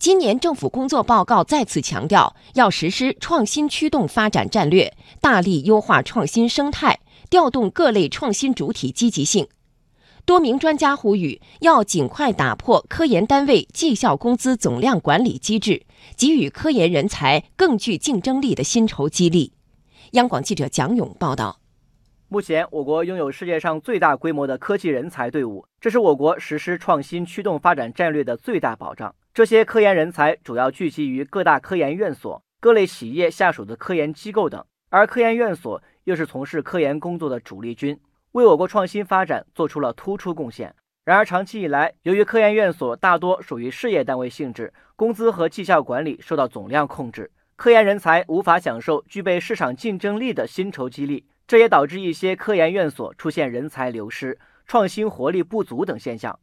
今年政府工作报告再次强调，要实施创新驱动发展战略，大力优化创新生态，调动各类创新主体积极性。多名专家呼吁，要尽快打破科研单位绩效工资总量管理机制，给予科研人才更具竞争力的薪酬激励。央广记者蒋勇报道。目前，我国拥有世界上最大规模的科技人才队伍，这是我国实施创新驱动发展战略的最大保障。这些科研人才主要聚集于各大科研院所、各类企业下属的科研机构等，而科研院所又是从事科研工作的主力军，为我国创新发展做出了突出贡献。然而，长期以来，由于科研院所大多属于事业单位性质，工资和绩效管理受到总量控制，科研人才无法享受具备市场竞争力的薪酬激励，这也导致一些科研院所出现人才流失、创新活力不足等现象。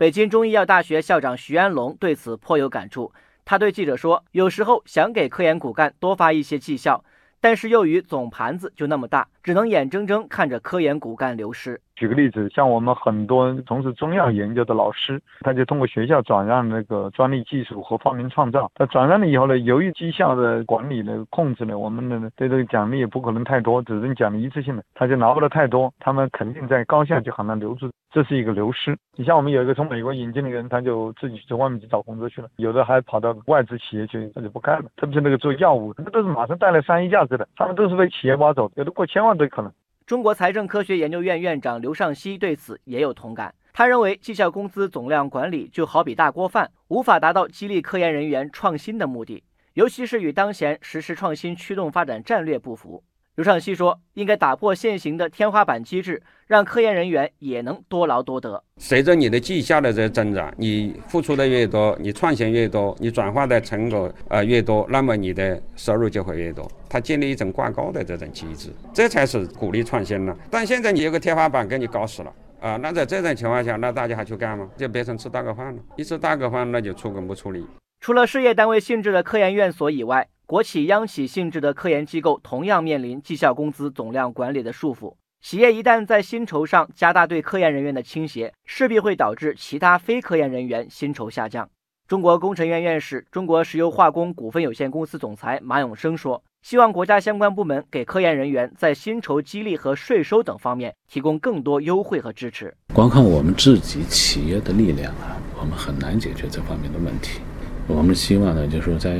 北京中医药大学校长徐安龙对此颇有感触。他对记者说：“有时候想给科研骨干多发一些绩效，但是由于总盘子就那么大，只能眼睁睁看着科研骨干流失。”举个例子，像我们很多从事中药研究的老师，他就通过学校转让那个专利技术和发明创造。他转让了以后呢，由于绩效的管理的控制呢，我们的对这个奖励也不可能太多，只能奖励一次性的，他就拿不了太多。他们肯定在高校就很难留住，这是一个流失。你像我们有一个从美国引进的人，他就自己去外面去找工作去了，有的还跑到外资企业去，他就不干了。特别是那个做药物，那都是马上带来商业价值的，他们都是被企业挖走，有的过千万都可能。中国财政科学研究院院长刘尚希对此也有同感。他认为，绩效工资总量管理就好比大锅饭，无法达到激励科研人员创新的目的，尤其是与当前实施创新驱动发展战略不符。刘尚希说：“应该打破现行的天花板机制，让科研人员也能多劳多得。随着你的绩效的这增长，你付出的越多，你创新越多，你转化的成果呃越多，那么你的收入就会越多。它建立一种挂钩的这种机制，这才是鼓励创新呢。但现在你有个天花板给你搞死了啊！那在这种情况下，那大家还去干吗？就变成吃大锅饭了。一吃大锅饭，那就出工不出力。除了事业单位性质的科研院所以外，国企、央企性质的科研机构同样面临绩效工资总量管理的束缚。企业一旦在薪酬上加大对科研人员的倾斜，势必会导致其他非科研人员薪酬下降。中国工程院院士、中国石油化工股份有限公司总裁马永生说：“希望国家相关部门给科研人员在薪酬激励和税收等方面提供更多优惠和支持。光靠我们自己企业的力量啊，我们很难解决这方面的问题。我们希望呢，就是在。”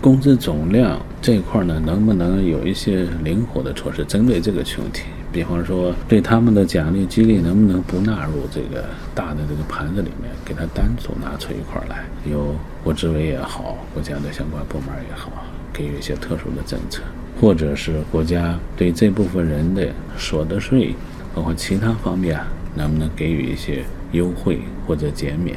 工资总量这一块呢，能不能有一些灵活的措施针对这个群体？比方说，对他们的奖励激励能不能不纳入这个大的这个盘子里面，给他单独拿出一块来？由国资委也好，国家的相关部门也好，给予一些特殊的政策，或者是国家对这部分人的所得税，包括其他方面，能不能给予一些优惠或者减免？